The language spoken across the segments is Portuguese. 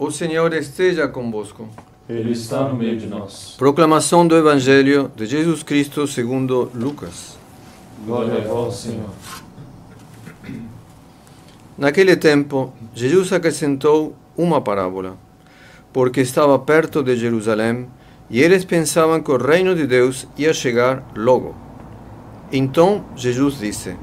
O Senhor esteja convosco. Ele está no meio de nós. Proclamação do Evangelho de Jesus Cristo segundo Lucas. Glória a vós, Senhor. Naquele tempo, Jesus acrescentou uma parábola, porque estava perto de Jerusalém e eles pensavam que o reino de Deus ia chegar logo. Então Jesus disse: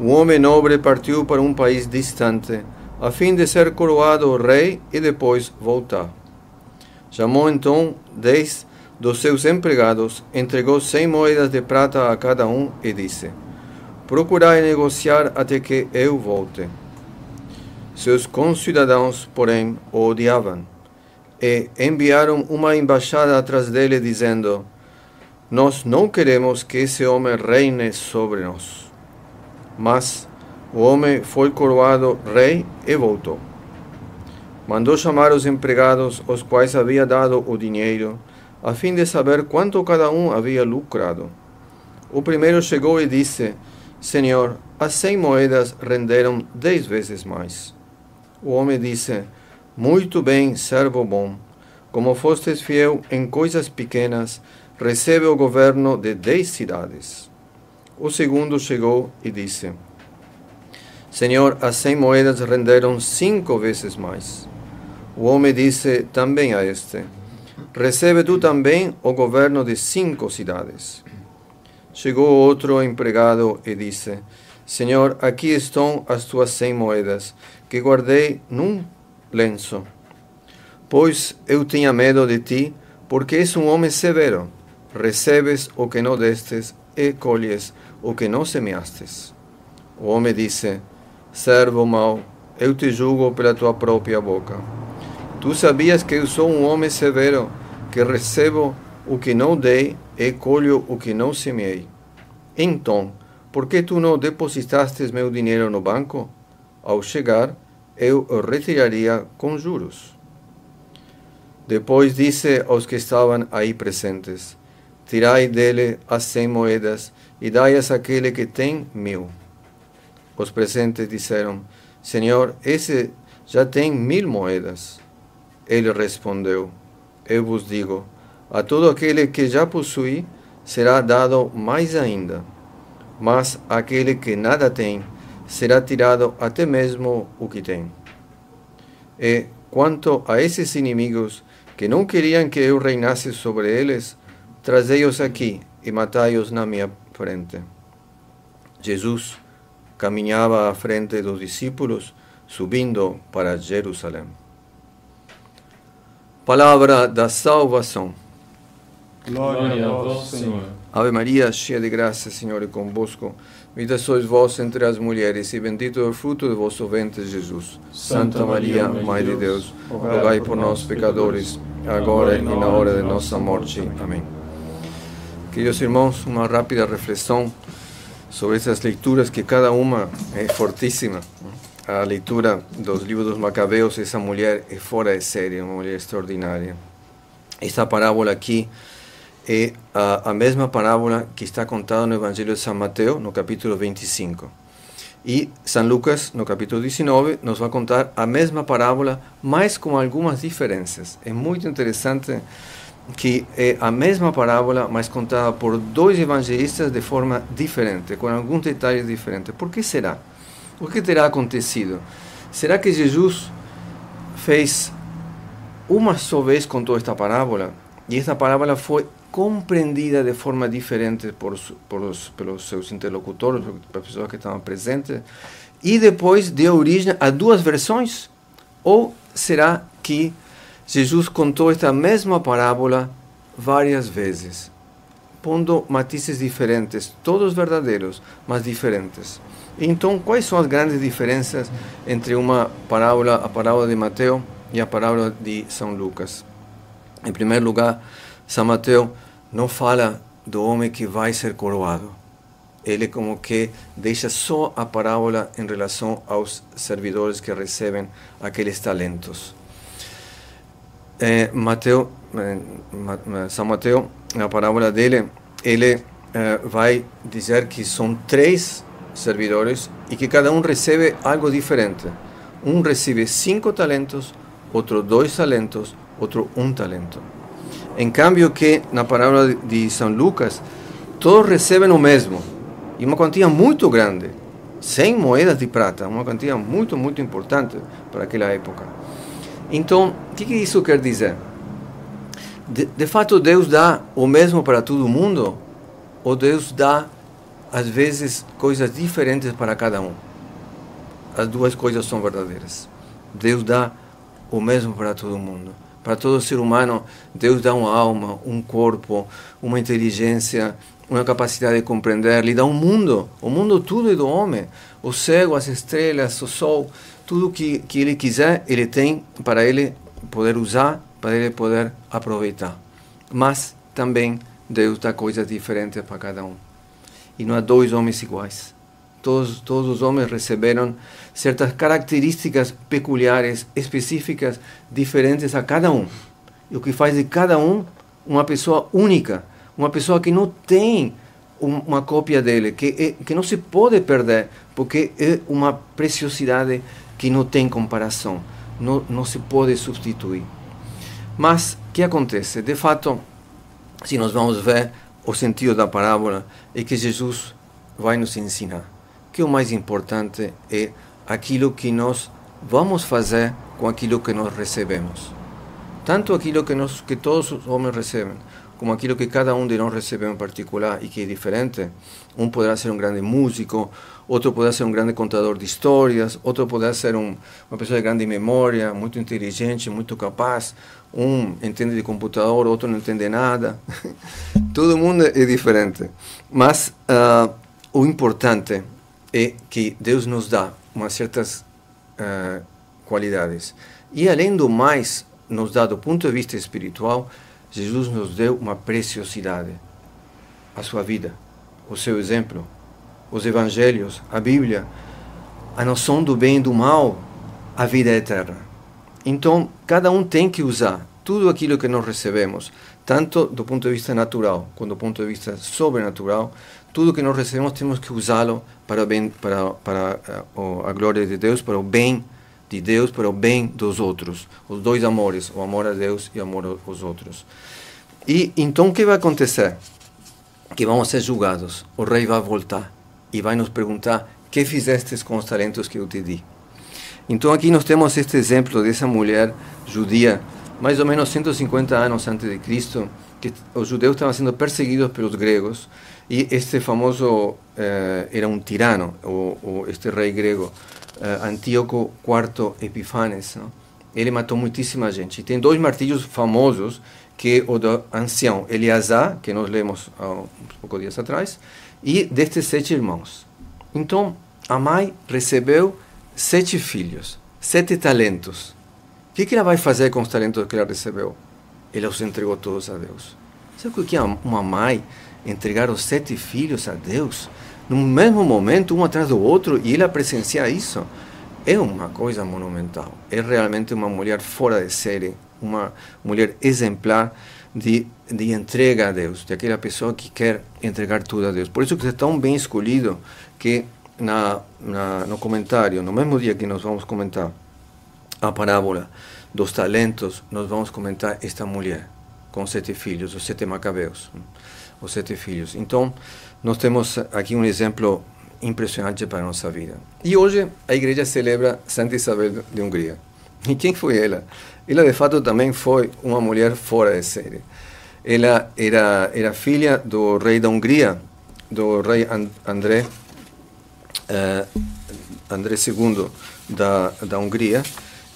Um homem nobre partiu para um país distante, a fim de ser coroado rei e depois voltar. Chamou então dez dos seus empregados, entregou cem moedas de prata a cada um e disse: Procurai negociar até que eu volte. Seus concidadãos, porém, o odiavam e enviaram uma embaixada atrás dele, dizendo: Nós não queremos que esse homem reine sobre nós. Mas o homem foi coroado rei e voltou. Mandou chamar os empregados, aos quais havia dado o dinheiro, a fim de saber quanto cada um havia lucrado. O primeiro chegou e disse: Senhor, as cem moedas renderam dez vezes mais. O homem disse: Muito bem, servo bom. Como fostes fiel em coisas pequenas, recebe o governo de dez cidades. O segundo chegou e disse: Senhor, as cem moedas renderam cinco vezes mais. O homem disse também a este: Recebe tu também o governo de cinco cidades. Chegou outro empregado e disse: Senhor, aqui estão as tuas cem moedas, que guardei num lenço. Pois eu tinha medo de ti, porque és um homem severo. Recebes o que não destes e colhes o que não semeastes. O homem disse: Servo mau, eu te julgo pela tua própria boca. Tu sabias que eu sou um homem severo, que recebo o que não dei e colho o que não semeei. Então, por que tu não depositaste meu dinheiro no banco? Ao chegar, eu o retiraria com juros. Depois disse aos que estavam aí presentes: Tirai dele as cem moedas e dai-as àquele que tem mil. Os presentes disseram: Senhor, esse já tem mil moedas. Ele respondeu: Eu vos digo: a todo aquele que já possui será dado mais ainda, mas aquele que nada tem será tirado até mesmo o que tem. E quanto a esses inimigos que não queriam que eu reinasse sobre eles, trazei-os aqui e matai-os na minha frente. Jesus caminhava à frente dos discípulos, subindo para Jerusalém. Palavra da salvação. Glória a vós, Senhor. Ave Maria, cheia de graça, Senhor é convosco. Bendita sois vós entre as mulheres, e bendito é o fruto de vosso ventre, Jesus. Santa Maria, Mãe de Deus, rogai por nós, pecadores, agora e na hora de nossa morte. Amém. Queridos irmãos, uma rápida reflexão sobre essas leituras que cada uma é fortíssima. A leitura dos livros dos Macabeus, essa mulher é fora de série, uma mulher extraordinária. Esta parábola aqui é a, a mesma parábola que está contada no Evangelho de São Mateus, no capítulo 25. E São Lucas, no capítulo 19, nos vai contar a mesma parábola, mas com algumas diferenças. É muito interessante que é a mesma parábola, mas contada por dois evangelistas de forma diferente, com alguns detalhes diferentes. Por que será? O que terá acontecido? Será que Jesus fez uma só vez contou esta parábola e esta parábola foi compreendida de forma diferente por, por os, pelos seus interlocutores, pelas pessoas que estavam presentes, e depois deu origem a duas versões? Ou será que Jesus contou esta mesma parábola várias vezes, pondo matizes diferentes, todos verdadeiros, mas diferentes? Então, quais são as grandes diferenças entre uma parábola, a parábola de Mateus e a parábola de São Lucas? Em primeiro lugar, São Mateus não fala do homem que vai ser coroado. Ele como que deixa só a parábola em relação aos servidores que recebem aqueles talentos. Eh, Mateo, eh, São Mateus, na parábola dele, ele eh, vai dizer que são três servidores e que cada um recebe algo diferente. Um recebe cinco talentos, outro dois talentos, outro um talento. Em cambio que na parábola de São Lucas, todos recebem o mesmo, e uma quantia muito grande, 100 moedas de prata, uma quantia muito, muito importante para aquela época. Então, o que, que isso quer dizer? De, de fato, Deus dá o mesmo para todo mundo, ou Deus dá, às vezes, coisas diferentes para cada um? As duas coisas são verdadeiras. Deus dá o mesmo para todo mundo. Para todo ser humano, Deus dá uma alma, um corpo, uma inteligência, uma capacidade de compreender, lhe dá um mundo. O mundo tudo é do homem. O céu, as estrelas, o sol, tudo que, que ele quiser, ele tem para ele poder usar, para ele poder aproveitar. Mas também Deus dá coisas diferentes para cada um. E não há dois homens iguais. Todos, todos os homens receberam certas características peculiares, específicas, diferentes a cada um. E o que faz de cada um uma pessoa única, uma pessoa que não tem uma cópia dele, que, é, que não se pode perder, porque é uma preciosidade que não tem comparação, não, não se pode substituir. Mas o que acontece? De fato, se nós vamos ver o sentido da parábola, é que Jesus vai nos ensinar que o mais importante é aquilo que nós vamos fazer com aquilo que nós recebemos. Tanto aquilo que, nós, que todos os homens recebem, como aquilo que cada um de nós recebe em particular e que é diferente. Um poderá ser um grande músico, outro poderá ser um grande contador de histórias, outro poderá ser um, uma pessoa de grande memória, muito inteligente, muito capaz. Um entende de computador, outro não entende nada. Todo mundo é diferente. Mas uh, o importante é que Deus nos dá umas certas uh, qualidades. E além do mais, nos dá do ponto de vista espiritual, Jesus nos deu uma preciosidade. A sua vida, o seu exemplo, os evangelhos, a Bíblia, a noção do bem e do mal, a vida eterna. Então, cada um tem que usar tudo aquilo que nós recebemos, tanto do ponto de vista natural quanto do ponto de vista sobrenatural, tudo que nós recebemos temos que usá-lo para, bem, para, para uh, a glória de Deus, para o bem de Deus, para o bem dos outros. Os dois amores, o amor a Deus e o amor aos outros. E então o que vai acontecer? Que vamos ser julgados. O rei vai voltar e vai nos perguntar: que fizestes com os talentos que eu te di? Então aqui nós temos este exemplo dessa mulher judia, mais ou menos 150 anos antes de Cristo, que os judeus estavam sendo perseguidos pelos gregos e este famoso eh, era um tirano, o, o, este rei grego, eh, Antíoco IV Epifanes. Não? Ele matou muitíssima gente. E tem dois martírios famosos, que o do ancião Eleazar, que nós lemos há uns poucos dias atrás, e destes sete irmãos. Então, a mãe recebeu sete filhos, sete talentos. O que, que ela vai fazer com os talentos que ela recebeu? Ela os entregou todos a Deus. Sabe o que é uma mãe entregar os sete filhos a Deus? no mesmo momento, um atrás do outro, e ela presenciar isso, é uma coisa monumental. É realmente uma mulher fora de série, uma mulher exemplar de, de entrega a Deus, de aquela pessoa que quer entregar tudo a Deus. Por isso que é tão bem escolhido que na, na, no comentário, no mesmo dia que nós vamos comentar a parábola dos talentos, nós vamos comentar esta mulher com sete filhos, os sete macabeus, os sete filhos. Então, nós temos aqui um exemplo impressionante para a nossa vida. E hoje a igreja celebra Santa Isabel de Hungria. E quem foi ela? Ela, de fato, também foi uma mulher fora de série. Ela era, era filha do rei da Hungria, do rei André, uh, André II da, da Hungria,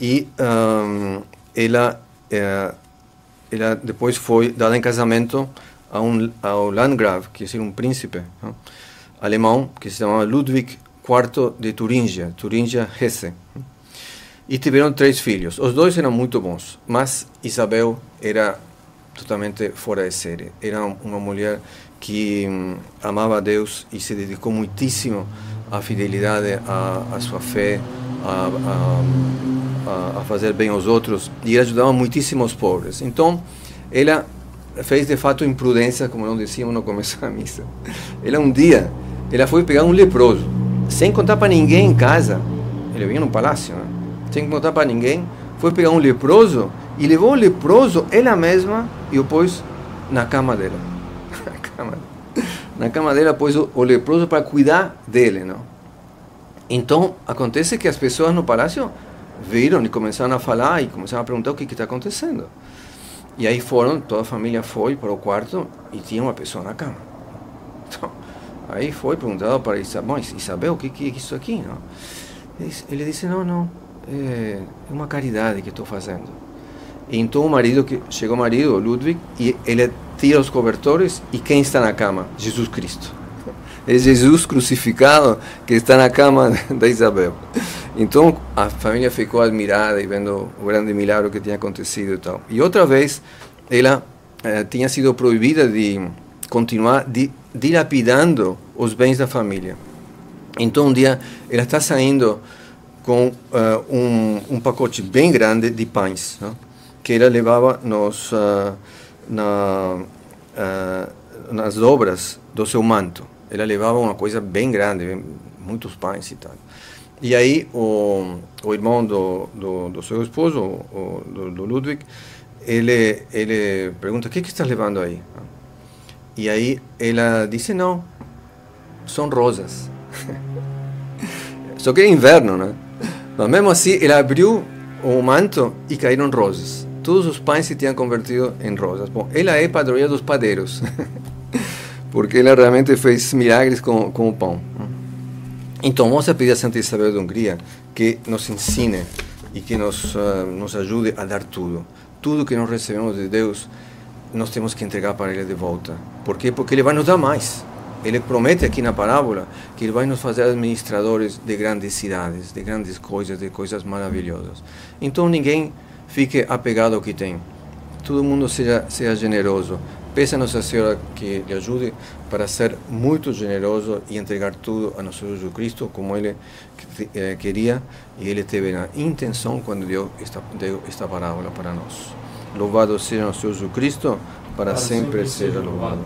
e um, ela, uh, ela depois foi dada em casamento a un, ao Landgrave, que é um príncipe não? alemão, que se chamava Ludwig IV de Turingia, Turingia-Hesse. E tiveram três filhos. Os dois eram muito bons, mas Isabel era totalmente fora de série. Era uma mulher que hum, amava a Deus e se dedicou muitíssimo à fidelidade, à, à sua fé, a, a, a, fazer bem aos outros e ajudava muitíssimo os pobres. Então, ela fez de fato imprudência, como não dizíamos no começo da missa. Ela um dia, ela foi pegar um leproso, sem contar para ninguém em casa. Ele vinha no palácio, né? sem contar para ninguém, foi pegar um leproso e levou o leproso ela mesma e o pôs na cama dela. na, cama, na cama dela pôs o, o leproso para cuidar dele, não? Então, acontece que as pessoas no palácio viram e começaram a falar e começaram a perguntar o que está acontecendo. E aí foram, toda a família foi para o quarto e tinha uma pessoa na cama. Então, aí foi perguntado para Isabel, Isabel, o que, que é isso aqui? Não? Ele disse, não, não, é uma caridade que estou fazendo. E então o marido, que chegou o marido, Ludwig, e ele tira os cobertores e quem está na cama? Jesus Cristo. É Jesus crucificado que está na cama da Isabel. Então a família ficou admirada e vendo o grande milagre que tinha acontecido e tal. E outra vez ela eh, tinha sido proibida de continuar dilapidando os bens da família. Então um dia ela está saindo com uh, um, um, pacote bem grande de pães, não? que ela levava nos, uh, na, uh, nas dobras do seu manto. Ela levava uma coisa bem grande, muitos pães e tal. E aí o, o irmão do, do, do seu esposo, o, do, do, Ludwig, ele, ele pergunta, o que, que está levando aí? E aí ela disse, não, são rosas. Só que é inverno, né? Mas mesmo assim, ele abriu o manto e caíram rosas. Todos os pães se tinham convertido em rosas. Bom, ela é padroeira dos padeiros. porque ela realmente fez milagres com, com o pão. Então, vamos pedir a Santa Isabel de Hungria que nos ensine e que nos, uh, nos ajude a dar tudo. Tudo que nós recebemos de Deus, nós temos que entregar para Ele de volta. Por quê? Porque Ele vai nos dar mais. Ele promete aqui na parábola que Ele vai nos fazer administradores de grandes cidades, de grandes coisas, de coisas maravilhosas. Então, ninguém fique apegado ao que tem. Todo mundo seja, seja generoso. Peça a Nossa Senhora que lhe ajude para ser muito generoso e entregar tudo a nosso Jesus Cristo como ele eh, queria e ele teve a intenção quando deu esta, deu esta parábola para nós. Louvado seja nosso Jesus Cristo, para, para sempre, sempre seja louvado.